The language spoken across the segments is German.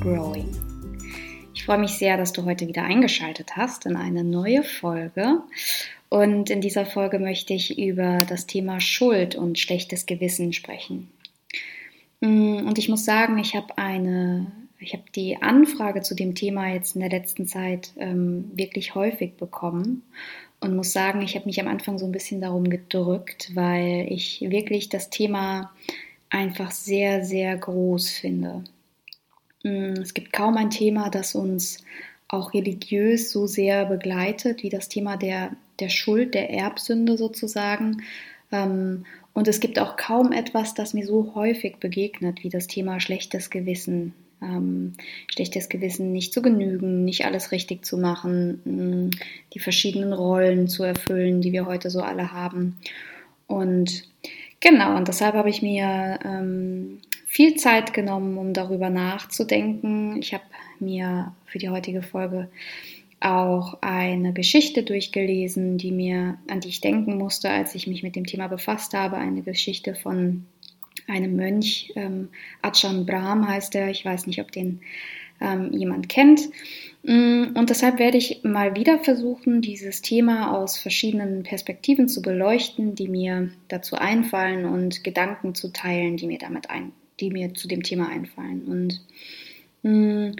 Growing. Ich freue mich sehr, dass du heute wieder eingeschaltet hast in eine neue Folge. Und in dieser Folge möchte ich über das Thema Schuld und schlechtes Gewissen sprechen. Mm, und ich muss sagen, ich habe eine, ich habe die Anfrage zu dem Thema jetzt in der letzten Zeit ähm, wirklich häufig bekommen und muss sagen, ich habe mich am Anfang so ein bisschen darum gedrückt, weil ich wirklich das Thema einfach sehr, sehr groß finde. Mm, es gibt kaum ein Thema, das uns auch religiös so sehr begleitet wie das Thema der, der Schuld, der Erbsünde sozusagen. Ähm, und es gibt auch kaum etwas, das mir so häufig begegnet wie das Thema schlechtes Gewissen. Ähm, schlechtes Gewissen, nicht zu genügen, nicht alles richtig zu machen, mm, die verschiedenen Rollen zu erfüllen, die wir heute so alle haben. Und genau, und deshalb habe ich mir ähm, viel Zeit genommen, um darüber nachzudenken. Ich habe mir für die heutige Folge auch eine Geschichte durchgelesen, die mir, an die ich denken musste, als ich mich mit dem Thema befasst habe. Eine Geschichte von einem Mönch, ähm, Ajahn Brahm heißt er. Ich weiß nicht, ob den ähm, jemand kennt. Mm, und deshalb werde ich mal wieder versuchen, dieses Thema aus verschiedenen Perspektiven zu beleuchten, die mir dazu einfallen und Gedanken zu teilen, die mir damit ein, die mir zu dem Thema einfallen. Und mh, mm,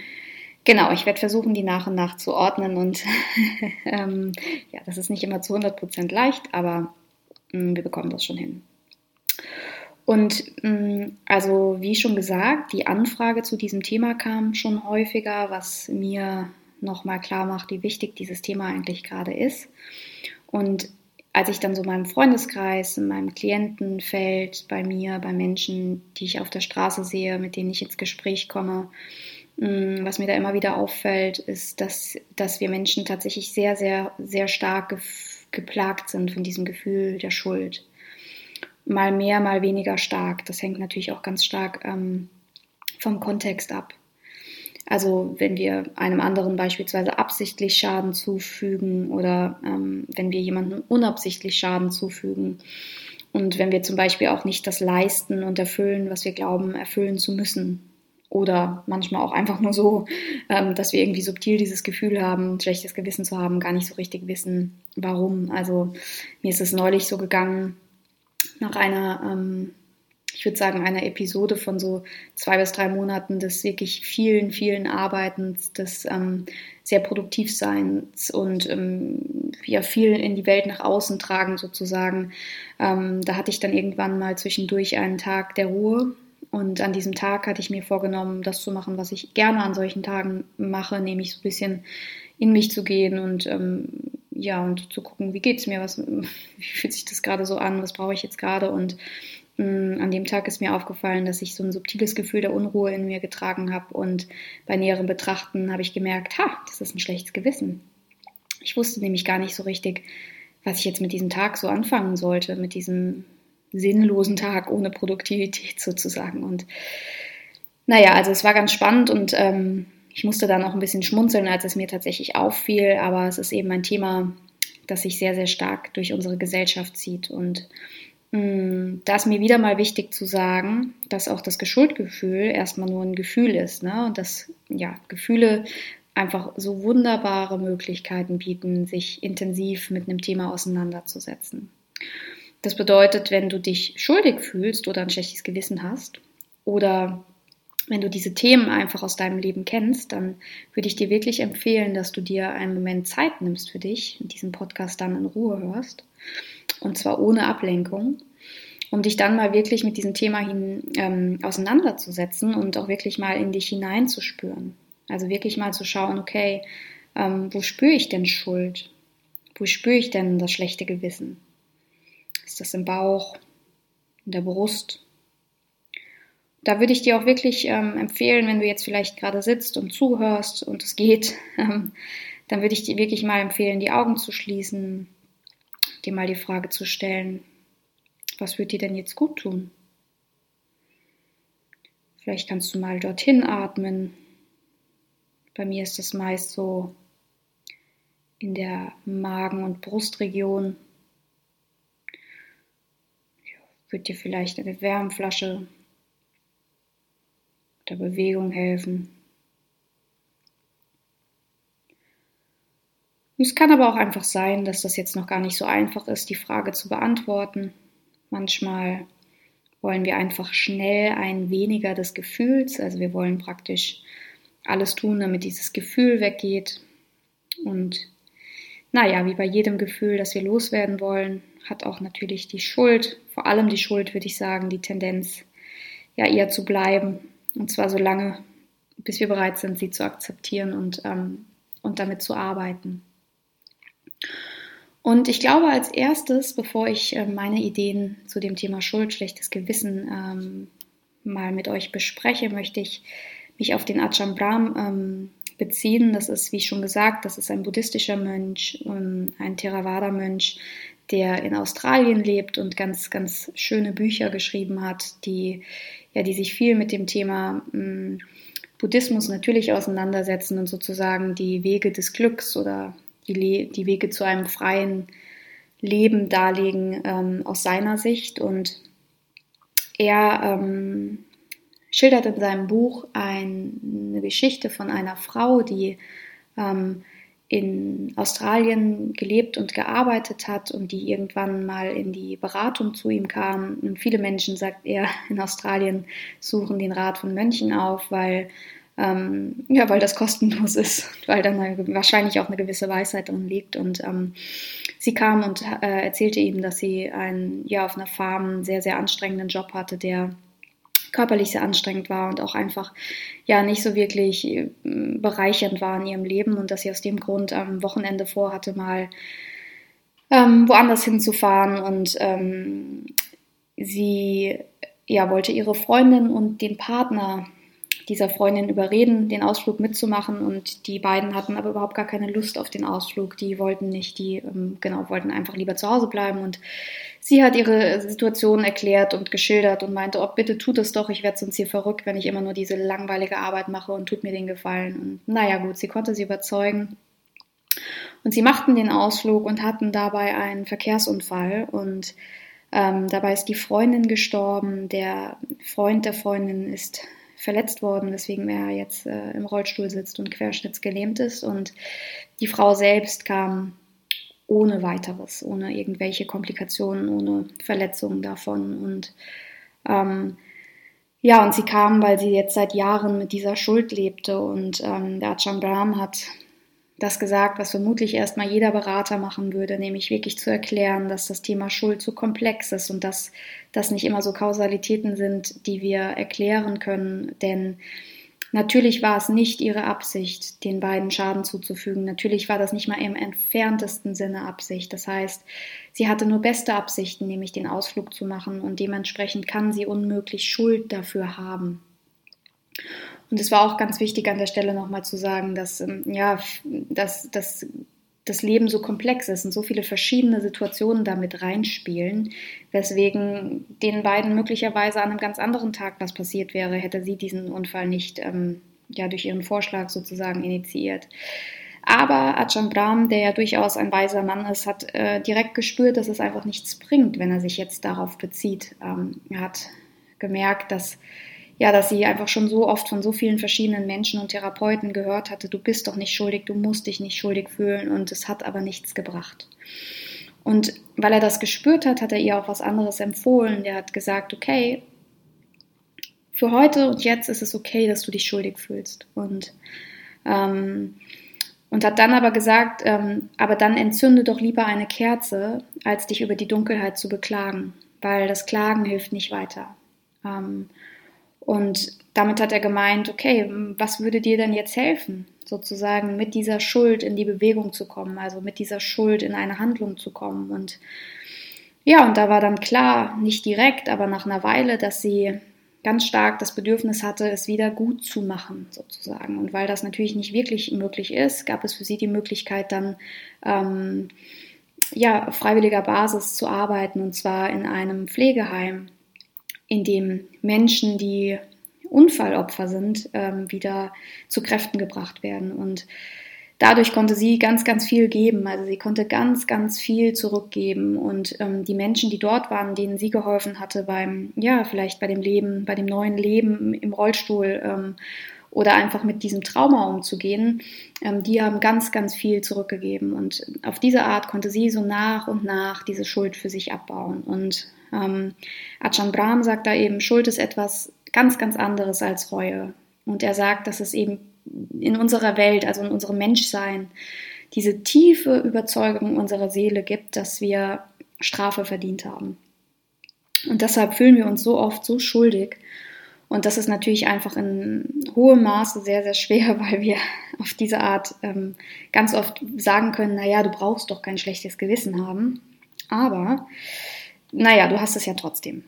genau, ich werde versuchen, die nach und nach zu ordnen. Und ähm, ja, das ist nicht immer zu 100 Prozent leicht, aber mh, mm, wir bekommen das schon hin. Und also wie schon gesagt, die Anfrage zu diesem Thema kam schon häufiger, was mir nochmal klar macht, wie wichtig dieses Thema eigentlich gerade ist. Und als ich dann so meinem Freundeskreis, in meinem Klientenfeld, bei mir, bei Menschen, die ich auf der Straße sehe, mit denen ich ins Gespräch komme, mm, was mir da immer wieder auffällt, ist, dass, dass wir Menschen tatsächlich sehr, sehr, sehr stark geplagt sind von diesem Gefühl der Schuld. Mal mehr, mal weniger stark. Das hängt natürlich auch ganz stark ähm, vom Kontext ab. Also wenn wir einem anderen beispielsweise absichtlich Schaden zufügen oder ähm, wenn wir jemandem unabsichtlich Schaden zufügen und wenn wir zum Beispiel auch nicht das leisten und erfüllen, was wir glauben erfüllen zu müssen. Oder manchmal auch einfach nur so, ähm, dass wir irgendwie subtil dieses Gefühl haben, schlechtes Gewissen zu haben, gar nicht so richtig wissen, warum. Also mir ist es neulich so gegangen, nach einer ähm, ich würde sagen, einer Episode von so zwei bis drei Monaten des wirklich vielen, vielen Arbeitens, des ähm, sehr Produktivseins und ähm, ja, viel in die Welt nach außen tragen sozusagen. Ähm, da hatte ich dann irgendwann mal zwischendurch einen Tag der Ruhe. Und an diesem Tag hatte ich mir vorgenommen, das zu machen, was ich gerne an solchen Tagen mache, nämlich so ein bisschen in mich zu gehen und ähm, ja, und zu gucken, wie geht es mir, was, wie fühlt sich das gerade so an, was brauche ich jetzt gerade und an dem Tag ist mir aufgefallen, dass ich so ein subtiles Gefühl der Unruhe in mir getragen habe und bei näherem Betrachten habe ich gemerkt, ha, das ist ein schlechtes Gewissen. Ich wusste nämlich gar nicht so richtig, was ich jetzt mit diesem Tag so anfangen sollte, mit diesem sinnlosen Tag ohne Produktivität sozusagen. Und naja, also es war ganz spannend und ähm, ich musste dann auch ein bisschen schmunzeln, als es mir tatsächlich auffiel, aber es ist eben ein Thema, das sich sehr, sehr stark durch unsere Gesellschaft zieht und hm, da ist mir wieder mal wichtig zu sagen, dass auch das Geschuldgefühl erstmal nur ein Gefühl ist. Ne? Und dass ja, Gefühle einfach so wunderbare Möglichkeiten bieten, sich intensiv mit einem Thema auseinanderzusetzen. Das bedeutet, wenn du dich schuldig fühlst oder ein schlechtes Gewissen hast oder wenn du diese Themen einfach aus deinem Leben kennst, dann würde ich dir wirklich empfehlen, dass du dir einen Moment Zeit nimmst für dich und diesen Podcast dann in Ruhe hörst und zwar ohne Ablenkung, um dich dann mal wirklich mit diesem Thema hin, ähm, auseinanderzusetzen und auch wirklich mal in dich hineinzuspüren. Also wirklich mal zu schauen, okay, ähm, wo spüre ich denn Schuld? Wo spüre ich denn das schlechte Gewissen? Ist das im Bauch, in der Brust? Da würde ich dir auch wirklich ähm, empfehlen, wenn du jetzt vielleicht gerade sitzt und zuhörst und es geht, ähm, dann würde ich dir wirklich mal empfehlen, die Augen zu schließen, dir mal die Frage zu stellen, was wird dir denn jetzt gut tun? Vielleicht kannst du mal dorthin atmen. Bei mir ist das meist so in der Magen- und Brustregion. Ich würde dir vielleicht eine Wärmflasche der Bewegung helfen. Es kann aber auch einfach sein, dass das jetzt noch gar nicht so einfach ist, die Frage zu beantworten. Manchmal wollen wir einfach schnell ein weniger des Gefühls, also wir wollen praktisch alles tun, damit dieses Gefühl weggeht. Und naja, wie bei jedem Gefühl, das wir loswerden wollen, hat auch natürlich die Schuld, vor allem die Schuld, würde ich sagen, die Tendenz, ja eher zu bleiben. Und zwar so lange, bis wir bereit sind, sie zu akzeptieren und, ähm, und damit zu arbeiten. Und ich glaube, als erstes, bevor ich äh, meine Ideen zu dem Thema Schuld, schlechtes Gewissen ähm, mal mit euch bespreche, möchte ich mich auf den Ajahn Brahm ähm, beziehen. Das ist, wie schon gesagt, das ist ein buddhistischer Mönch, ähm, ein Theravada-Mönch, der in Australien lebt und ganz, ganz schöne Bücher geschrieben hat, die, ja, die sich viel mit dem Thema ähm, Buddhismus natürlich auseinandersetzen und sozusagen die Wege des Glücks oder die, die Wege zu einem freien Leben darlegen ähm, aus seiner Sicht. Und er ähm, schildert in seinem Buch ein, eine Geschichte von einer Frau, die ähm, in Australien gelebt und gearbeitet hat und die irgendwann mal in die Beratung zu ihm kam. Und viele Menschen, sagt er, in Australien suchen den Rat von Mönchen auf, weil, ähm, ja, weil das kostenlos ist, weil dann wahrscheinlich auch eine gewisse Weisheit drin liegt. Und ähm, sie kam und äh, erzählte ihm, dass sie einen, ja, auf einer Farm einen sehr, sehr anstrengenden Job hatte, der körperlich sehr anstrengend war und auch einfach ja nicht so wirklich äh, bereichernd war in ihrem Leben und dass sie aus dem Grund am Wochenende vorhatte, mal ähm, woanders hinzufahren und ähm, sie ja wollte ihre Freundin und den Partner dieser Freundin überreden, den Ausflug mitzumachen und die beiden hatten aber überhaupt gar keine Lust auf den Ausflug. Die wollten nicht, die ähm, genau wollten einfach lieber zu Hause bleiben und sie hat ihre Situation erklärt und geschildert und meinte, oh bitte tut es doch, ich werde sonst hier verrückt, wenn ich immer nur diese langweilige Arbeit mache und tut mir den Gefallen. Und naja gut, sie konnte sie überzeugen. Und sie machten den Ausflug und hatten dabei einen Verkehrsunfall und ähm, dabei ist die Freundin gestorben, der Freund der Freundin ist verletzt worden, weswegen er jetzt äh, im Rollstuhl sitzt und querschnittsgelähmt ist. Und die Frau selbst kam ohne weiteres, ohne irgendwelche Komplikationen, ohne Verletzungen davon. Und ähm, ja, und sie kam, weil sie jetzt seit Jahren mit dieser Schuld lebte. Und ähm, der Ajahn Brahm hat das gesagt, was vermutlich erstmal jeder Berater machen würde, nämlich wirklich zu erklären, dass das Thema Schuld so komplex ist und dass das nicht immer so Kausalitäten sind, die wir erklären können. Denn natürlich war es nicht ihre Absicht, den beiden Schaden zuzufügen. Natürlich war das nicht mal im entferntesten Sinne Absicht. Das heißt, sie hatte nur beste Absichten, nämlich den Ausflug zu machen und dementsprechend kann sie unmöglich Schuld dafür haben. Und es war auch ganz wichtig an der Stelle nochmal zu sagen, dass, ähm, ja, dass, dass das Leben so komplex ist und so viele verschiedene Situationen damit reinspielen, weswegen den beiden möglicherweise an einem ganz anderen Tag was passiert wäre, hätte sie diesen Unfall nicht ähm, ja, durch ihren Vorschlag sozusagen initiiert. Aber Ajahn Brahm, der ja durchaus ein weiser Mann ist, hat äh, direkt gespürt, dass es einfach nichts bringt, wenn er sich jetzt darauf bezieht. Ähm, er hat gemerkt, dass ja, dass sie einfach schon so oft von so vielen verschiedenen Menschen und Therapeuten gehört hatte, du bist doch nicht schuldig, du musst dich nicht schuldig fühlen und es hat aber nichts gebracht. Und weil er das gespürt hat, hat er ihr auch was anderes empfohlen. Der hat gesagt, okay, für heute und jetzt ist es okay, dass du dich schuldig fühlst. Und, ähm, und hat dann aber gesagt, ähm, aber dann entzünde doch lieber eine Kerze, als dich über die Dunkelheit zu beklagen, weil das Klagen hilft nicht weiter. Ähm, und damit hat er gemeint, okay, was würde dir denn jetzt helfen, sozusagen mit dieser Schuld in die Bewegung zu kommen, also mit dieser Schuld in eine Handlung zu kommen. Und ja, und da war dann klar, nicht direkt, aber nach einer Weile, dass sie ganz stark das Bedürfnis hatte, es wieder gut zu machen, sozusagen. Und weil das natürlich nicht wirklich möglich ist, gab es für sie die Möglichkeit, dann ähm, ja, auf freiwilliger Basis zu arbeiten, und zwar in einem Pflegeheim in dem Menschen, die Unfallopfer sind, ähm, wieder zu Kräften gebracht werden. Und dadurch konnte sie ganz, ganz viel geben. Also sie konnte ganz, ganz viel zurückgeben. Und ähm, die Menschen, die dort waren, denen sie geholfen hatte beim, ja, vielleicht bei dem Leben, bei dem neuen Leben im Rollstuhl ähm, oder einfach mit diesem Trauma umzugehen, ähm, die haben ganz, ganz viel zurückgegeben. Und auf diese Art konnte sie so nach und nach diese Schuld für sich abbauen. Und ähm, Ajahn Brahm sagt da eben, Schuld ist etwas ganz, ganz anderes als Reue. Und er sagt, dass es eben in unserer Welt, also in unserem Menschsein, diese tiefe Überzeugung unserer Seele gibt, dass wir Strafe verdient haben. Und deshalb fühlen wir uns so oft so schuldig und das ist natürlich einfach in hohem Maße sehr, sehr schwer, weil wir auf diese Art ähm, ganz oft sagen können, naja, du brauchst doch kein schlechtes Gewissen haben. Aber, naja, du hast es ja trotzdem.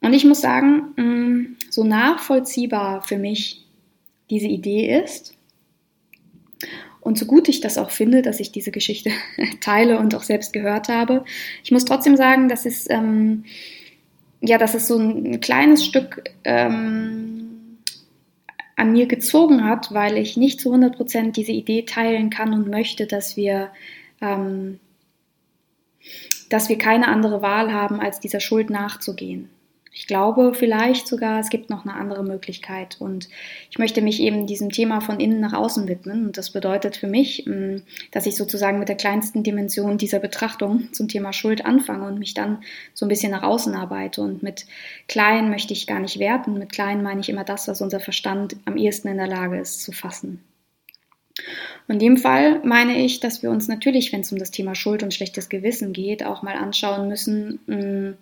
Und ich muss sagen, mm, so nachvollziehbar für mich diese Idee ist, und so gut ich das auch finde, dass ich diese Geschichte teile und auch selbst gehört habe, ich muss trotzdem sagen, dass es... Ähm, ja, dass es so ein kleines Stück ähm, an mir gezogen hat, weil ich nicht zu 100 Prozent diese Idee teilen kann und möchte, dass wir, ähm, dass wir keine andere Wahl haben, als dieser Schuld nachzugehen. Ich glaube vielleicht sogar, es gibt noch eine andere Möglichkeit. Und ich möchte mich eben diesem Thema von innen nach außen widmen. Und das bedeutet für mich, mm, dass ich sozusagen mit der kleinsten Dimension dieser Betrachtung zum Thema Schuld anfange und mich dann so ein bisschen nach außen arbeite. Und mit klein möchte ich gar nicht werten. Mit klein meine ich immer das, was unser Verstand am ehesten in der Lage ist zu fassen. In dem Fall meine ich, dass wir uns natürlich, wenn es um das Thema Schuld und schlechtes Gewissen geht, auch mal anschauen müssen, mm,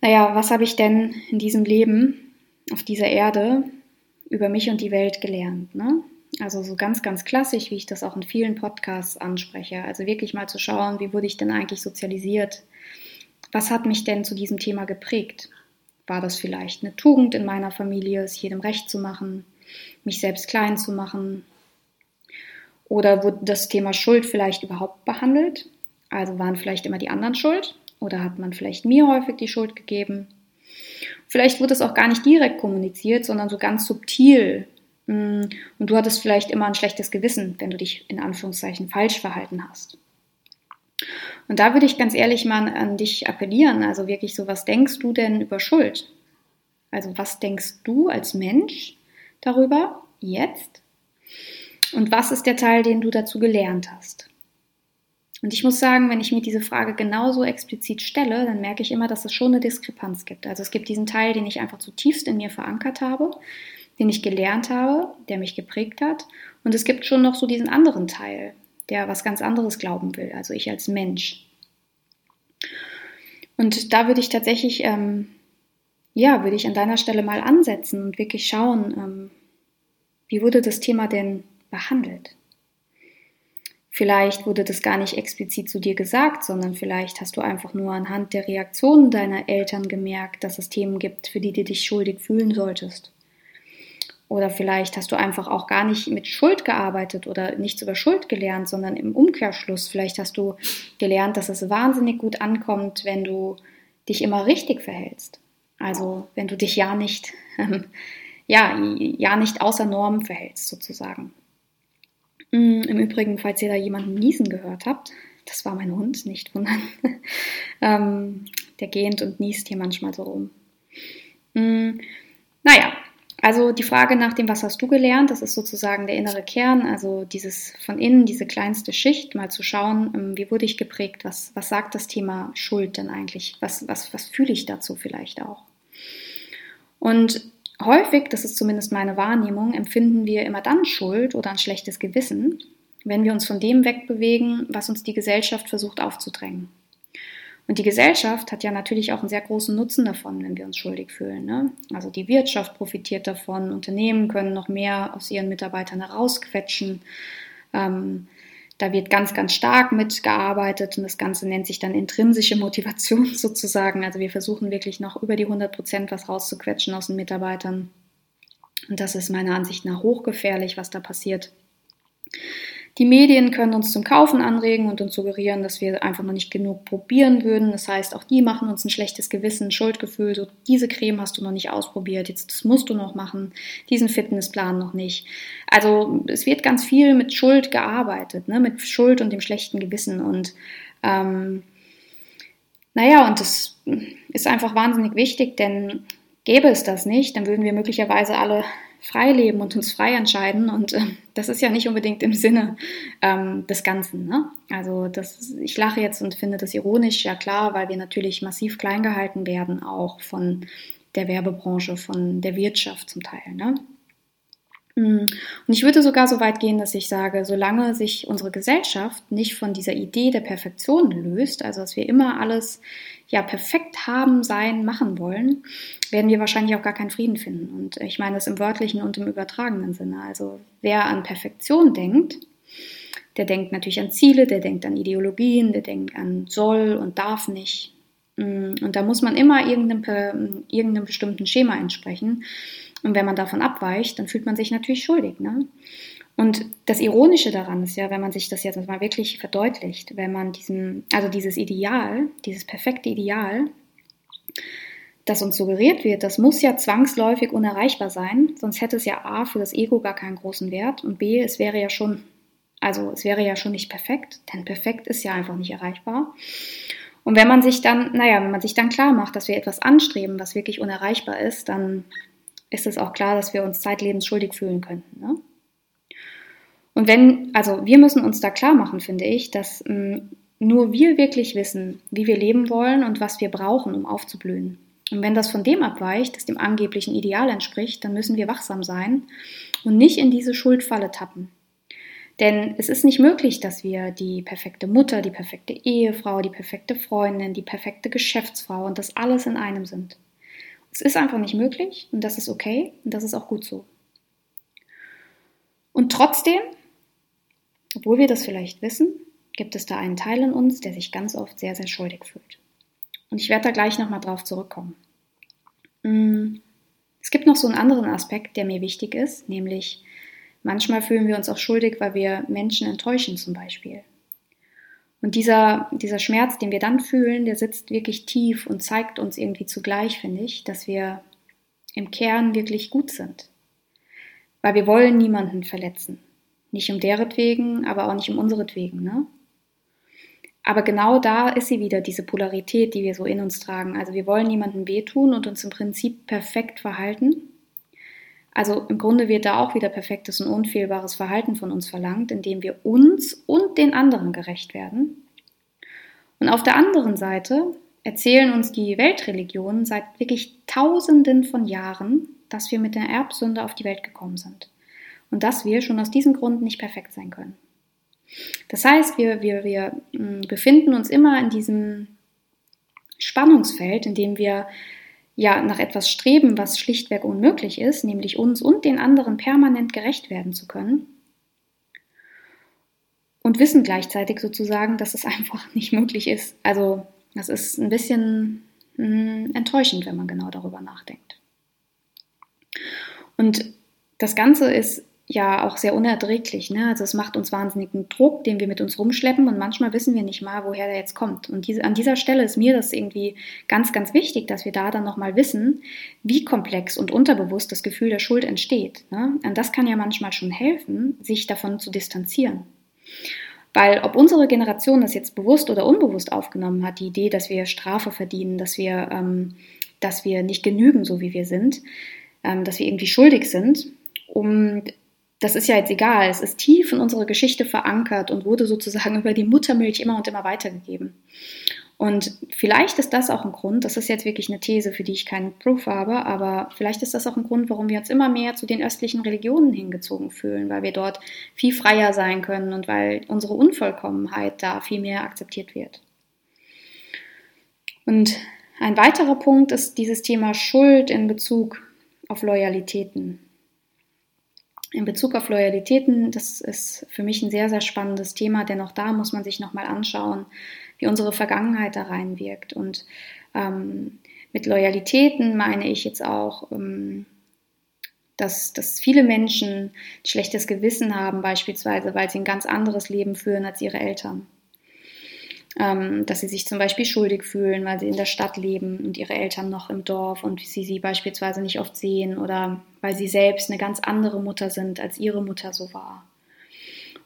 naja, was habe ich denn in diesem Leben auf dieser Erde über mich und die Welt gelernt? Ne? Also so ganz, ganz klassisch, wie ich das auch in vielen Podcasts anspreche. Also wirklich mal zu schauen, wie wurde ich denn eigentlich sozialisiert? Was hat mich denn zu diesem Thema geprägt? War das vielleicht eine Tugend in meiner Familie, es jedem recht zu machen, mich selbst klein zu machen? Oder wurde das Thema Schuld vielleicht überhaupt behandelt? Also waren vielleicht immer die anderen schuld? Oder hat man vielleicht mir häufig die Schuld gegeben? Vielleicht wurde es auch gar nicht direkt kommuniziert, sondern so ganz subtil. Mm, und du hattest vielleicht immer ein schlechtes Gewissen, wenn du dich in Anführungszeichen falsch verhalten hast. Und da würde ich ganz ehrlich mal an dich appellieren. Also wirklich so, was denkst du denn über Schuld? Also was denkst du als Mensch darüber jetzt? Und was ist der Teil, den du dazu gelernt hast? Und ich muss sagen, wenn ich mir diese Frage genauso explizit stelle, dann merke ich immer, dass es schon eine Diskrepanz gibt. Also es gibt diesen Teil, den ich einfach zutiefst in mir verankert habe, den ich gelernt habe, der mich geprägt hat. Und es gibt schon noch so diesen anderen Teil, der was ganz anderes glauben will, also ich als Mensch. Und da würde ich tatsächlich, ähm, ja, würde ich an deiner Stelle mal ansetzen und wirklich schauen, ähm, wie wurde das Thema denn behandelt? Vielleicht wurde das gar nicht explizit zu dir gesagt, sondern vielleicht hast du einfach nur anhand der Reaktionen deiner Eltern gemerkt, dass es Themen gibt, für die du dich schuldig fühlen solltest. Oder vielleicht hast du einfach auch gar nicht mit Schuld gearbeitet oder nichts über Schuld gelernt, sondern im Umkehrschluss. Vielleicht hast du gelernt, dass es wahnsinnig gut ankommt, wenn du dich immer richtig verhältst. Also wenn du dich ja nicht, ja, ja nicht außer Norm verhältst sozusagen. Mm, Im Übrigen, falls ihr da jemanden niesen gehört habt, das war mein Hund, nicht wundern. ähm, der gähnt und niest hier manchmal so rum. Mm, naja, also die Frage nach dem, was hast du gelernt, das ist sozusagen der innere Kern, also dieses von innen, diese kleinste Schicht, mal zu schauen, ähm, wie wurde ich geprägt, was, was sagt das Thema Schuld denn eigentlich, was, was, was fühle ich dazu vielleicht auch. Und Häufig, das ist zumindest meine Wahrnehmung, empfinden wir immer dann Schuld oder ein schlechtes Gewissen, wenn wir uns von dem wegbewegen, was uns die Gesellschaft versucht aufzudrängen. Und die Gesellschaft hat ja natürlich auch einen sehr großen Nutzen davon, wenn wir uns schuldig fühlen. Ne? Also die Wirtschaft profitiert davon, Unternehmen können noch mehr aus ihren Mitarbeitern herausquetschen. Ähm, da wird ganz, ganz stark mitgearbeitet und das Ganze nennt sich dann intrinsische Motivation sozusagen. Also wir versuchen wirklich noch über die 100 Prozent was rauszuquetschen aus den Mitarbeitern. Und das ist meiner Ansicht nach hochgefährlich, was da passiert. Die Medien können uns zum Kaufen anregen und uns suggerieren, dass wir einfach noch nicht genug probieren würden. Das heißt, auch die machen uns ein schlechtes Gewissen, Schuldgefühl. So, diese Creme hast du noch nicht ausprobiert, jetzt das musst du noch machen, diesen Fitnessplan noch nicht. Also es wird ganz viel mit Schuld gearbeitet, ne? mit Schuld und dem schlechten Gewissen. Und ähm, naja, und das ist einfach wahnsinnig wichtig, denn gäbe es das nicht, dann würden wir möglicherweise alle frei leben und uns frei entscheiden. Und äh, das ist ja nicht unbedingt im Sinne ähm, des Ganzen. Ne? Also das, ich lache jetzt und finde das ironisch, ja klar, weil wir natürlich massiv klein gehalten werden, auch von der Werbebranche, von der Wirtschaft zum Teil. Ne? Mm. Und ich würde sogar so weit gehen, dass ich sage, solange sich unsere Gesellschaft nicht von dieser Idee der Perfektion löst, also dass wir immer alles ja perfekt haben, sein, machen wollen, werden wir wahrscheinlich auch gar keinen Frieden finden. Und ich meine das im wörtlichen und im übertragenen Sinne. Also wer an Perfektion denkt, der denkt natürlich an Ziele, der denkt an Ideologien, der denkt an soll und darf nicht. Mm. Und da muss man immer irgendeinem, irgendeinem bestimmten Schema entsprechen. Und wenn man davon abweicht, dann fühlt man sich natürlich schuldig. Ne? Und das Ironische daran ist ja, wenn man sich das jetzt mal wirklich verdeutlicht, wenn man diesem, also dieses Ideal, dieses perfekte Ideal, das uns suggeriert wird, das muss ja zwangsläufig unerreichbar sein, sonst hätte es ja A für das Ego gar keinen großen Wert und B, es wäre ja schon, also es wäre ja schon nicht perfekt, denn perfekt ist ja einfach nicht erreichbar. Und wenn man sich dann, naja, wenn man sich dann klar macht, dass wir etwas anstreben, was wirklich unerreichbar ist, dann ist es auch klar, dass wir uns zeitlebens schuldig fühlen könnten. Ne? Und wenn, also wir müssen uns da klar machen, finde ich, dass mh, mm, nur wir wirklich wissen, wie wir leben wollen und was wir brauchen, um aufzublühen. Und wenn das von dem abweicht, das dem angeblichen Ideal entspricht, dann müssen wir wachsam sein und nicht in diese Schuldfalle tappen. Denn es ist nicht möglich, dass wir die perfekte Mutter, die perfekte Ehefrau, die perfekte Freundin, die perfekte Geschäftsfrau und das alles in einem sind. Es ist einfach nicht möglich und das ist okay und das ist auch gut so. Und trotzdem, obwohl wir das vielleicht wissen, gibt es da einen Teil in uns, der sich ganz oft sehr, sehr schuldig fühlt. Und ich werde da gleich nochmal drauf zurückkommen. Mm, es gibt noch so einen anderen Aspekt, der mir wichtig ist, nämlich manchmal fühlen wir uns auch schuldig, weil wir Menschen enttäuschen zum Beispiel. Und dieser, dieser Schmerz, den wir dann fühlen, der sitzt wirklich tief und zeigt uns irgendwie zugleich, finde ich, dass wir im Kern wirklich gut sind. Weil wir wollen niemanden verletzen. Nicht um deretwegen, aber auch nicht um unseretwegen. Ne? Aber genau da ist sie wieder, diese Polarität, die wir so in uns tragen. Also wir wollen niemandem wehtun und uns im Prinzip perfekt verhalten. Also im Grunde wird da auch wieder perfektes und unfehlbares Verhalten von uns verlangt, indem wir uns und den anderen gerecht werden. Und auf der anderen Seite erzählen uns die Weltreligionen seit wirklich Tausenden von Jahren, dass wir mit der Erbsünde auf die Welt gekommen sind und dass wir schon aus diesem Grund nicht perfekt sein können. Das heißt, wir, wir, wir hm, befinden uns immer in diesem Spannungsfeld, in dem wir ja nach etwas streben, was schlichtweg unmöglich ist, nämlich uns und den anderen permanent gerecht werden zu können. Und wissen gleichzeitig sozusagen, dass es einfach nicht möglich ist. Also das ist ein bisschen mh, hm, enttäuschend, wenn man genau darüber nachdenkt. Und das Ganze ist ja auch sehr unerträglich. Ne? Also es macht uns wahnsinnigen Druck, den wir mit uns rumschleppen und manchmal wissen wir nicht mal, woher der jetzt kommt. Und diese, an dieser Stelle ist mir das irgendwie ganz, ganz wichtig, dass wir da dann nochmal wissen, wie komplex und unterbewusst das Gefühl der Schuld entsteht. Ne? Und das kann ja manchmal schon helfen, sich davon zu distanzieren. Weil ob unsere Generation das jetzt bewusst oder unbewusst aufgenommen hat, die Idee, dass wir Strafe verdienen, dass wir, ähm, dass wir nicht genügen, so wie wir sind, ähm, dass wir irgendwie schuldig sind, um das ist ja jetzt egal, es ist tief in unserer Geschichte verankert und wurde sozusagen über die Muttermilch immer und immer weitergegeben. Und vielleicht ist das auch ein Grund, das ist jetzt wirklich eine These, für die ich keinen Proof habe, aber vielleicht ist das auch ein Grund, warum wir uns immer mehr zu den östlichen Religionen hingezogen fühlen, weil wir dort viel freier sein können und weil unsere Unvollkommenheit da viel mehr akzeptiert wird. Und ein weiterer Punkt ist dieses Thema Schuld in Bezug auf Loyalitäten. In Bezug auf Loyalitäten, das ist für mich ein sehr, sehr spannendes Thema, denn auch da muss man sich nochmal anschauen, wie unsere Vergangenheit da reinwirkt. Und ähm, mit Loyalitäten meine ich jetzt auch, ähm, dass, dass viele Menschen ein schlechtes Gewissen haben, beispielsweise, weil sie ein ganz anderes Leben führen als ihre Eltern. Ähm, dass sie sich zum Beispiel schuldig fühlen, weil sie in der Stadt leben und ihre Eltern noch im Dorf und sie sie beispielsweise nicht oft sehen oder weil sie selbst eine ganz andere Mutter sind, als ihre Mutter so war.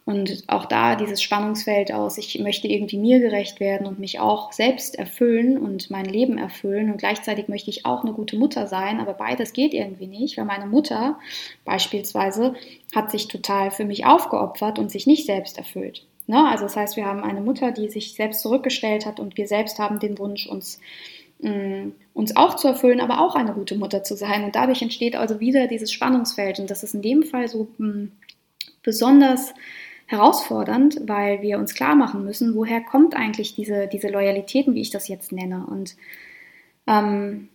Und auch da dieses Spannungsfeld aus, ich möchte irgendwie mir gerecht werden und mich auch selbst erfüllen und mein Leben erfüllen und gleichzeitig möchte ich auch eine gute Mutter sein, aber beides geht irgendwie nicht, weil meine Mutter beispielsweise hat sich total für mich aufgeopfert und sich nicht selbst erfüllt. Ne? Also das heißt, wir haben eine Mutter, die sich selbst zurückgestellt hat und wir selbst haben den Wunsch, uns mm, uns auch zu erfüllen, aber auch eine gute Mutter zu sein. Und dadurch entsteht also wieder dieses Spannungsfeld. Und das ist in dem Fall so mh, mm, besonders herausfordernd, weil wir uns klar machen müssen, woher kommt eigentlich diese, diese Loyalitäten, wie ich das jetzt nenne. Und ähm,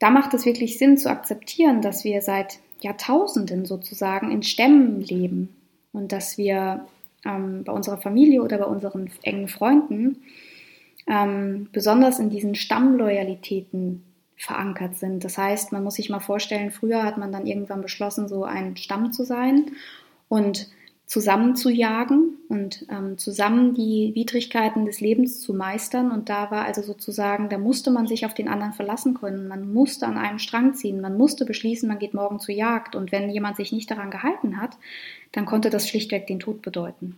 da macht es wirklich Sinn zu akzeptieren, dass wir seit Jahrtausenden sozusagen in Stämmen leben und dass wir ähm, bei unserer Familie oder bei unseren engen Freunden ähm, besonders in diesen Stammloyalitäten verankert sind. Das heißt, man muss sich mal vorstellen, früher hat man dann irgendwann beschlossen, so ein Stamm zu sein und zusammen zu jagen und ähm, zusammen die Widrigkeiten des Lebens zu meistern. Und da war also sozusagen, da musste man sich auf den anderen verlassen können. Man musste an einem Strang ziehen. Man musste beschließen, man geht morgen zur Jagd. Und wenn jemand sich nicht daran gehalten hat, dann konnte das schlichtweg den Tod bedeuten.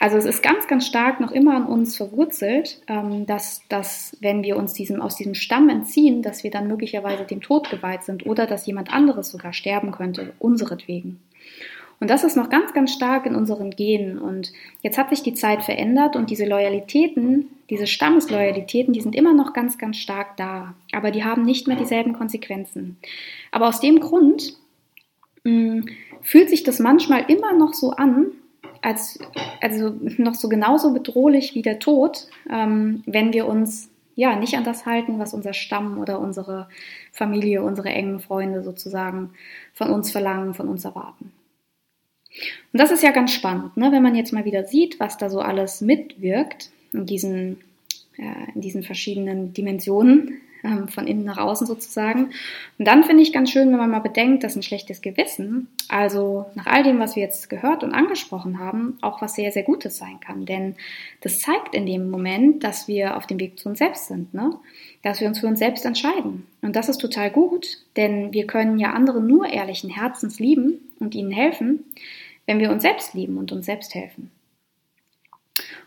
Also es ist ganz, ganz stark noch immer an uns verwurzelt, ähm, dass, dass wenn wir uns diesem, aus diesem Stamm entziehen, dass wir dann möglicherweise dem Tod geweiht sind oder dass jemand anderes sogar sterben könnte, unseretwegen. Und das ist noch ganz, ganz stark in unseren Genen. Und jetzt hat sich die Zeit verändert und diese Loyalitäten, diese Stammesloyalitäten, die sind immer noch ganz, ganz stark da. Aber die haben nicht mehr dieselben Konsequenzen. Aber aus dem Grund mh, hm, fühlt sich das manchmal immer noch so an, als also noch so genauso bedrohlich wie der Tod, ähm, wenn wir uns ja nicht an das halten, was unser Stamm oder unsere Familie, unsere engen Freunde sozusagen von uns verlangen, von uns erwarten. Und das ist ja ganz spannend, ne? wenn man jetzt mal wieder sieht, was da so alles mitwirkt in diesen, äh, in diesen verschiedenen Dimensionen, ähm, von innen nach außen sozusagen. Und dann finde ich ganz schön, wenn man mal bedenkt, dass ein schlechtes Gewissen, also nach all dem, was wir jetzt gehört und angesprochen haben, auch was sehr, sehr Gutes sein kann. Denn das zeigt in dem Moment, dass wir auf dem Weg zu uns selbst sind, ne? dass wir uns für uns selbst entscheiden. Und das ist total gut, denn wir können ja andere nur ehrlichen Herzens lieben und ihnen helfen, wenn wir uns selbst lieben und uns selbst helfen.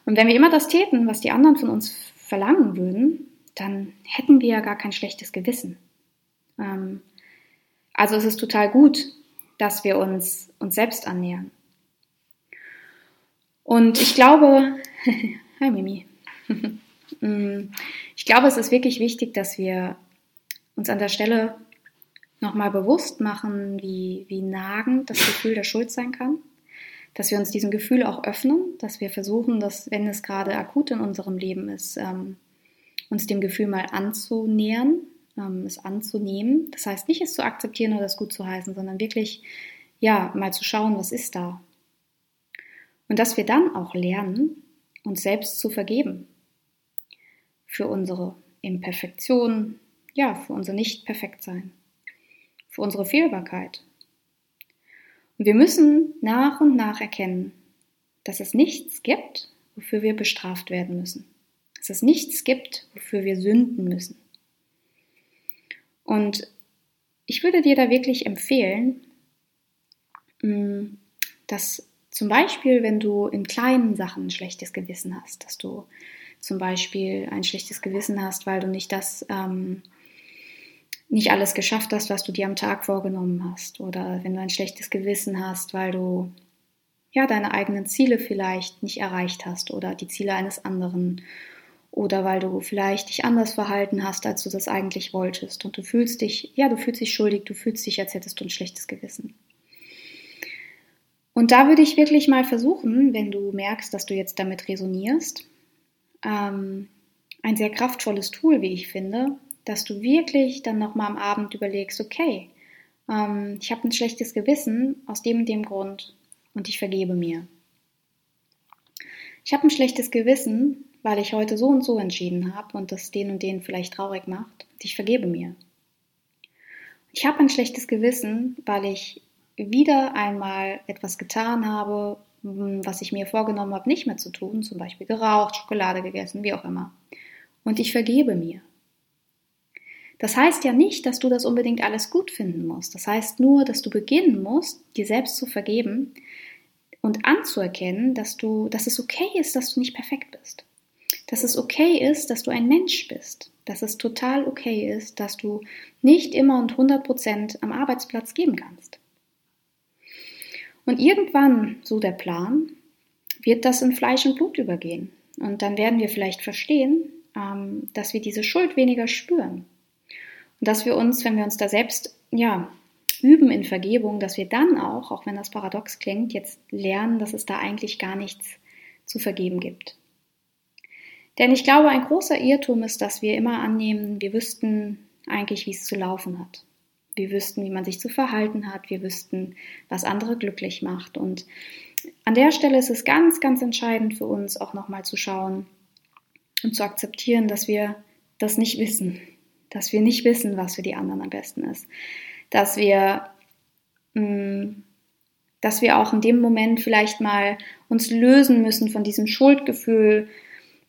Und wenn wir immer das täten, was die anderen von uns verlangen würden, dann hätten wir ja gar kein schlechtes Gewissen. Ähm, also es ist total gut, dass wir uns uns selbst annähern. Und ich glaube, hi Mimi, mm, ich glaube, es ist wirklich wichtig, dass wir uns an der Stelle nochmal bewusst machen, wie, wie nagend das Gefühl der Schuld sein kann dass wir uns diesem Gefühl auch öffnen, dass wir versuchen, dass, wenn es gerade akut in unserem Leben ist, ähm, uns dem Gefühl mal anzunähern, ähm, es anzunehmen. Das heißt nicht, es zu akzeptieren oder es gut zu heißen, sondern wirklich, ja, mal zu schauen, was ist da. Und dass wir dann auch lernen, uns selbst zu vergeben. Für unsere Imperfektion, ja, für unser Nicht-Perfektsein, für unsere Fehlbarkeit, und wir müssen nach und nach erkennen, dass es nichts gibt, wofür wir bestraft werden müssen. Dass es nichts gibt, wofür wir sünden müssen. Und ich würde dir da wirklich empfehlen, mm, dass zum Beispiel, wenn du in kleinen Sachen ein schlechtes Gewissen hast, dass du zum Beispiel ein schlechtes Gewissen hast, weil du nicht das ähm, nicht alles geschafft hast, was du dir am Tag vorgenommen hast. Oder wenn du ein schlechtes Gewissen hast, weil du ja deine eigenen Ziele vielleicht nicht erreicht hast oder die Ziele eines anderen. Oder weil du vielleicht dich anders verhalten hast, als du das eigentlich wolltest. Und du fühlst dich, ja, du fühlst dich schuldig, du fühlst dich, als hättest du ein schlechtes Gewissen. Und da würde ich wirklich mal versuchen, wenn du merkst, dass du jetzt damit resonierst, ähm, ein sehr kraftvolles Tool, wie ich finde, dass du wirklich dann nochmal am Abend überlegst, okay, ähm, ich habe ein schlechtes Gewissen aus dem und dem Grund und ich vergebe mir. Ich habe ein schlechtes Gewissen, weil ich heute so und so entschieden habe und das den und den vielleicht traurig macht. Und ich vergebe mir. ich habe ein schlechtes Gewissen, weil ich wieder einmal etwas getan habe, hm, was ich mir vorgenommen habe, nicht mehr zu tun, zum Beispiel geraucht, Schokolade gegessen, wie auch immer. Und ich vergebe mir. Das heißt ja nicht, dass du das unbedingt alles gut finden musst. Das heißt nur, dass du beginnen musst, dir selbst zu vergeben und anzuerkennen, dass du, dass es okay ist, dass du nicht perfekt bist. Dass es okay ist, dass du ein Mensch bist. Dass es total okay ist, dass du nicht immer und 100 Prozent am Arbeitsplatz geben kannst. Und irgendwann, so der Plan, wird das in Fleisch und Blut übergehen. Und dann werden wir vielleicht verstehen, ähm, dass wir diese Schuld weniger spüren. Und dass wir uns, wenn wir uns da selbst, ja, üben in Vergebung, dass wir dann auch, auch wenn das paradox klingt, jetzt lernen, dass es da eigentlich gar nichts zu vergeben gibt. Denn ich glaube, ein großer Irrtum ist, dass wir immer annehmen, wir wüssten eigentlich, wie es zu laufen hat. Wir wüssten, wie man sich zu verhalten hat. Wir wüssten, was andere glücklich macht. Und an der Stelle ist es ganz, ganz entscheidend für uns auch nochmal zu schauen und zu akzeptieren, dass wir das nicht wissen. Dass wir nicht wissen, was für die anderen am besten ist. Dass wir, mm, dass wir auch in dem Moment vielleicht mal uns lösen müssen von diesem Schuldgefühl,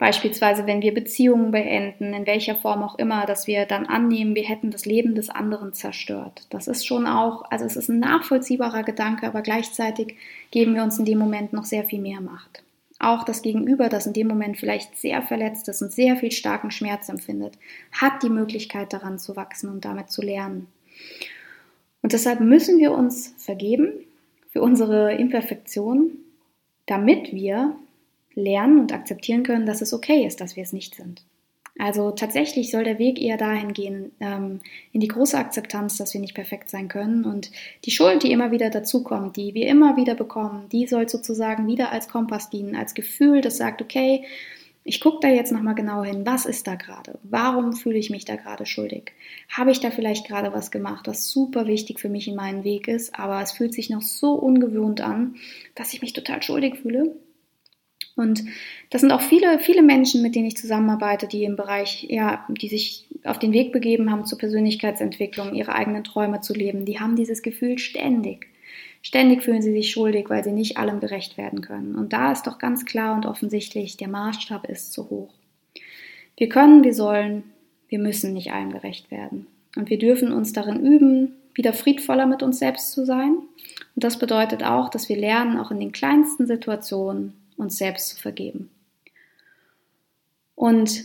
Beispielsweise, wenn wir Beziehungen beenden, in welcher Form auch immer, dass wir dann annehmen, wir hätten das Leben des anderen zerstört. Das ist schon auch, also es ist ein nachvollziehbarer Gedanke, aber gleichzeitig geben wir uns in dem Moment noch sehr viel mehr Macht. Auch das Gegenüber, das in dem Moment vielleicht sehr verletzt ist und sehr viel starken Schmerz empfindet, hat die Möglichkeit daran zu wachsen und damit zu lernen. Und deshalb müssen wir uns vergeben für unsere Imperfektion, damit wir lernen und akzeptieren können, dass es okay ist, dass wir es nicht sind. Also tatsächlich soll der Weg eher dahin gehen, ähm, in die große Akzeptanz, dass wir nicht perfekt sein können. Und die Schuld, die immer wieder dazukommt, die wir immer wieder bekommen, die soll sozusagen wieder als Kompass dienen, als Gefühl, das sagt, okay, ich gucke da jetzt nochmal genau hin, was ist da gerade? Warum fühle ich mich da gerade schuldig? Habe ich da vielleicht gerade was gemacht, was super wichtig für mich in meinem Weg ist, aber es fühlt sich noch so ungewohnt an, dass ich mich total schuldig fühle? Und das sind auch viele, viele Menschen, mit denen ich zusammenarbeite, die im Bereich, ja, die sich auf den Weg begeben haben zur Persönlichkeitsentwicklung, ihre eigenen Träume zu leben. Die haben dieses Gefühl ständig. Ständig fühlen sie sich schuldig, weil sie nicht allem gerecht werden können. Und da ist doch ganz klar und offensichtlich, der Maßstab ist zu hoch. Wir können, wir sollen, wir müssen nicht allem gerecht werden. Und wir dürfen uns darin üben, wieder friedvoller mit uns selbst zu sein. Und das bedeutet auch, dass wir lernen, auch in den kleinsten Situationen uns selbst zu vergeben. Und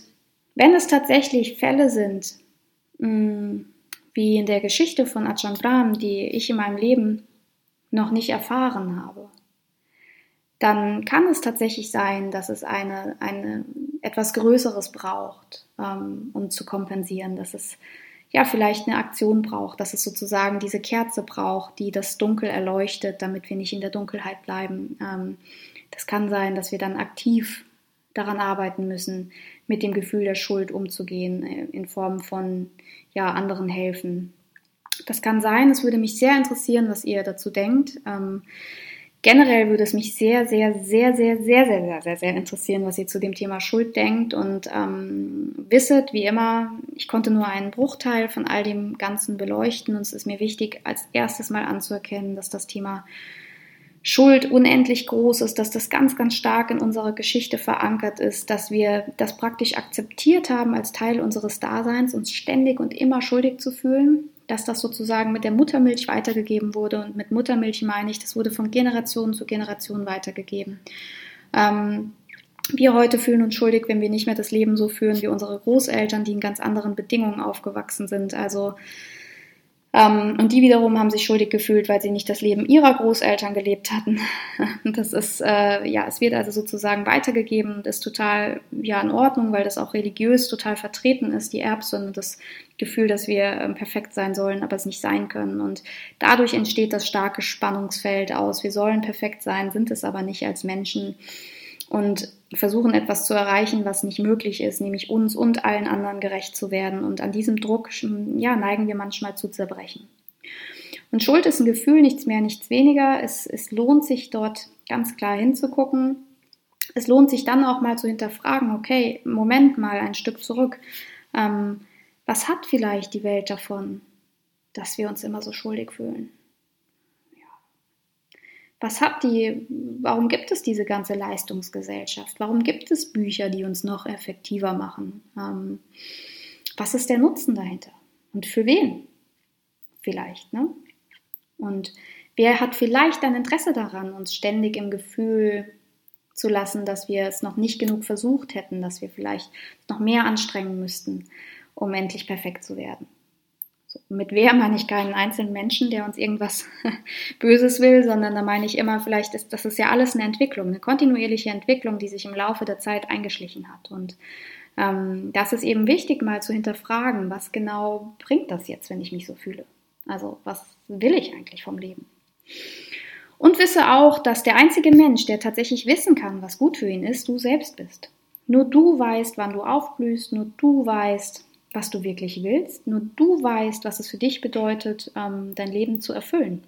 wenn es tatsächlich Fälle sind, mm, wie in der Geschichte von Ajahn Brahm, die ich in meinem Leben noch nicht erfahren habe, dann kann es tatsächlich sein, dass es eine, eine etwas Größeres braucht, ähm, um zu kompensieren, dass es ja vielleicht eine Aktion braucht, dass es sozusagen diese Kerze braucht, die das Dunkel erleuchtet, damit wir nicht in der Dunkelheit bleiben, ähm, das kann sein, dass wir dann aktiv daran arbeiten müssen, mit dem Gefühl der Schuld umzugehen, äh, in Form von ja, anderen helfen. Das kann sein, es würde mich sehr interessieren, was ihr dazu denkt. Ähm, generell würde es mich sehr, sehr, sehr, sehr, sehr, sehr, sehr, sehr, sehr interessieren, was ihr zu dem Thema Schuld denkt. Und ähm, wisset, wie immer, ich konnte nur einen Bruchteil von all dem Ganzen beleuchten. Und es ist mir wichtig, als erstes mal anzuerkennen, dass das Thema Schuld unendlich groß ist, dass das ganz, ganz stark in unserer Geschichte verankert ist, dass wir das praktisch akzeptiert haben als Teil unseres Daseins, uns ständig und immer schuldig zu fühlen, dass das sozusagen mit der Muttermilch weitergegeben wurde. Und mit Muttermilch meine ich, das wurde von Generation zu Generation weitergegeben. Ähm, wir heute fühlen uns schuldig, wenn wir nicht mehr das Leben so führen wie unsere Großeltern, die in ganz anderen Bedingungen aufgewachsen sind. Also und die wiederum haben sich schuldig gefühlt, weil sie nicht das Leben ihrer Großeltern gelebt hatten. das ist, äh, ja, es wird also sozusagen weitergegeben und ist total, ja, in Ordnung, weil das auch religiös total vertreten ist, die Erbsünde, das Gefühl, dass wir äh, perfekt sein sollen, aber es nicht sein können. Und dadurch entsteht das starke Spannungsfeld aus. Wir sollen perfekt sein, sind es aber nicht als Menschen und versuchen etwas zu erreichen, was nicht möglich ist, nämlich uns und allen anderen gerecht zu werden. Und an diesem Druck ja, neigen wir manchmal zu zerbrechen. Und Schuld ist ein Gefühl, nichts mehr, nichts weniger. Es, es lohnt sich dort ganz klar hinzugucken. Es lohnt sich dann auch mal zu hinterfragen, okay, Moment mal, ein Stück zurück. Ähm, was hat vielleicht die Welt davon, dass wir uns immer so schuldig fühlen. Was habt ihr, warum gibt es diese ganze Leistungsgesellschaft? Warum gibt es Bücher, die uns noch effektiver machen? Ähm, was ist der Nutzen dahinter? Und für wen? Vielleicht, ne? Und wer hat vielleicht ein Interesse daran, uns ständig im Gefühl zu lassen, dass wir es noch nicht genug versucht hätten, dass wir vielleicht noch mehr anstrengen müssten, um endlich perfekt zu werden? Mit wer meine ich keinen einzelnen Menschen, der uns irgendwas Böses will, sondern da meine ich immer, vielleicht ist das ist ja alles eine Entwicklung, eine kontinuierliche Entwicklung, die sich im Laufe der Zeit eingeschlichen hat. Und ähm, das ist eben wichtig, mal zu hinterfragen, was genau bringt das jetzt, wenn ich mich so fühle? Also was will ich eigentlich vom Leben? Und wisse auch, dass der einzige Mensch, der tatsächlich wissen kann, was gut für ihn ist, du selbst bist. Nur du weißt, wann du aufblühst, nur du weißt, was du wirklich willst, nur du weißt, was es für dich bedeutet, ähm, dein Leben zu erfüllen.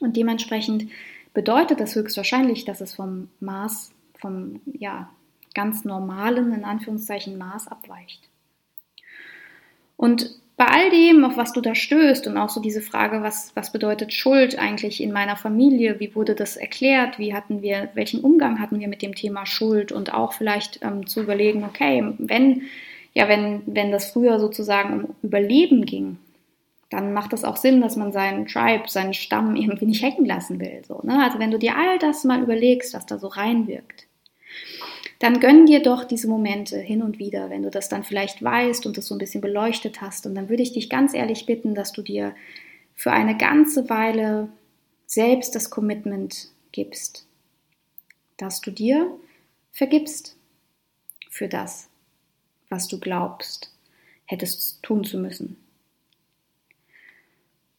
Und dementsprechend bedeutet das höchstwahrscheinlich, dass es vom Maß, vom ja, ganz normalen, in Anführungszeichen, Maß abweicht. Und bei all dem, auf was du da stößt und auch so diese Frage, was, was bedeutet Schuld eigentlich in meiner Familie, wie wurde das erklärt, wie hatten wir, welchen Umgang hatten wir mit dem Thema Schuld und auch vielleicht ähm, zu überlegen, okay, wenn, ja, wenn, wenn das früher sozusagen um Überleben ging, dann macht es auch Sinn, dass man seinen Tribe, seinen Stamm irgendwie nicht hacken lassen will. So, ne? Also wenn du dir all das mal überlegst, was da so reinwirkt, dann gönn dir doch diese Momente hin und wieder, wenn du das dann vielleicht weißt und das so ein bisschen beleuchtet hast. Und dann würde ich dich ganz ehrlich bitten, dass du dir für eine ganze Weile selbst das Commitment gibst, dass du dir vergibst für das, was du glaubst, hättest tun zu müssen.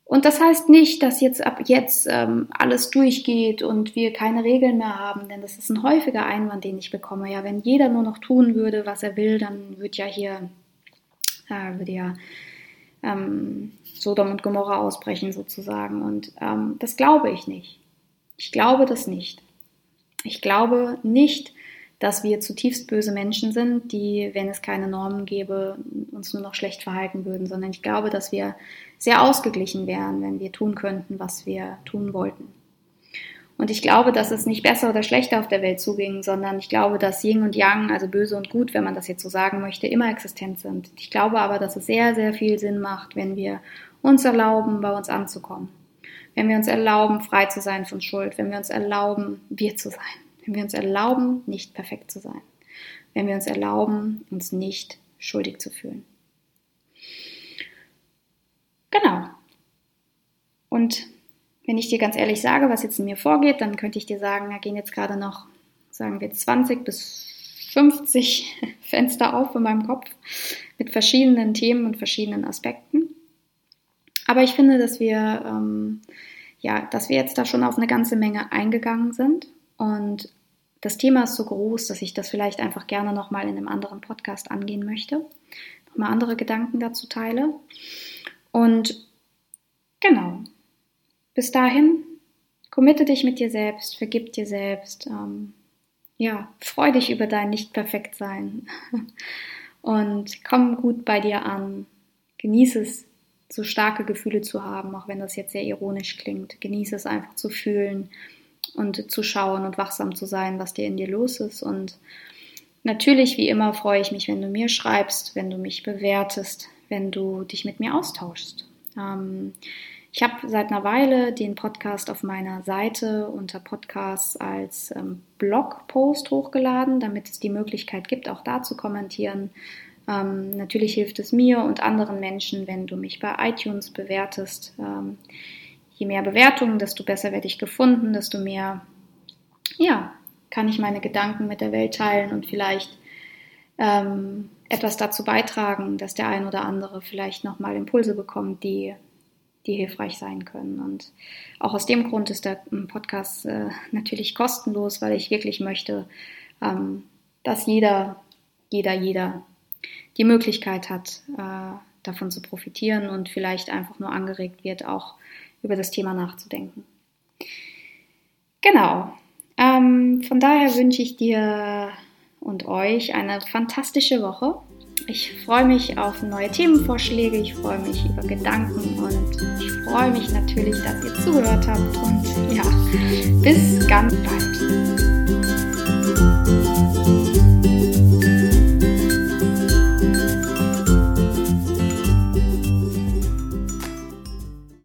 Und das heißt nicht, dass jetzt ab jetzt ähm, alles durchgeht und wir keine Regeln mehr haben, denn das ist ein häufiger Einwand, den ich bekomme. Ja, wenn jeder nur noch tun würde, was er will, dann wird ja hier, äh, würde ja ähm, Sodom und Gomorra ausbrechen sozusagen. Und ähm, das glaube ich nicht. Ich glaube das nicht. Ich glaube nicht, dass wir zutiefst böse Menschen sind, die, wenn es keine Normen gäbe, uns nur noch schlecht verhalten würden, sondern ich glaube, dass wir sehr ausgeglichen wären, wenn wir tun könnten, was wir tun wollten. Und ich glaube, dass es nicht besser oder schlechter auf der Welt zuging, sondern ich glaube, dass Yin und Yang, also böse und gut, wenn man das jetzt so sagen möchte, immer existent sind. Ich glaube aber, dass es sehr, sehr viel Sinn macht, wenn wir uns erlauben, bei uns anzukommen. Wenn wir uns erlauben, frei zu sein von Schuld, wenn wir uns erlauben, wir zu sein wenn wir uns erlauben, nicht perfekt zu sein, wenn wir uns erlauben, uns nicht schuldig zu fühlen. Genau. Und wenn ich dir ganz ehrlich sage, was jetzt in mir vorgeht, dann könnte ich dir sagen, da gehen jetzt gerade noch, sagen wir, 20 bis 50 Fenster auf in meinem Kopf mit verschiedenen Themen und verschiedenen Aspekten. Aber ich finde, dass wir, ähm, ja, dass wir jetzt da schon auf eine ganze Menge eingegangen sind und das Thema ist so groß, dass ich das vielleicht einfach gerne nochmal in einem anderen Podcast angehen möchte. Nochmal andere Gedanken dazu teile. Und genau, bis dahin, committe dich mit dir selbst, vergib dir selbst. Ähm, ja, freu dich über dein Nicht-Perfekt-Sein und komm gut bei dir an. Genieße es, so starke Gefühle zu haben, auch wenn das jetzt sehr ironisch klingt. Genieße es einfach zu fühlen und zu schauen und wachsam zu sein, was dir in dir los ist. Und natürlich, wie immer, freue ich mich, wenn du mir schreibst, wenn du mich bewertest, wenn du dich mit mir austauschst. Ähm, ich habe seit einer Weile den Podcast auf meiner Seite unter Podcasts als ähm, Blogpost hochgeladen, damit es die Möglichkeit gibt, auch da zu kommentieren. Ähm, natürlich hilft es mir und anderen Menschen, wenn du mich bei iTunes bewertest. Ähm, je mehr Bewertungen, desto besser werde ich gefunden, desto mehr, ja, kann ich meine Gedanken mit der Welt teilen und vielleicht ähm, etwas dazu beitragen, dass der ein oder andere vielleicht nochmal Impulse bekommt, die, die hilfreich sein können. Und auch aus dem Grund ist der Podcast äh, natürlich kostenlos, weil ich wirklich möchte, ähm, dass jeder, jeder, jeder die Möglichkeit hat, äh, davon zu profitieren und vielleicht einfach nur angeregt wird, auch über das Thema nachzudenken. Genau. Ähm, von daher wünsche ich dir und euch eine fantastische Woche. ich freue mich auf neue Themenvorschläge, ich freue mich über Gedanken und ich freue mich natürlich, dass ihr zugehört habt. Und ja, bis ganz bald.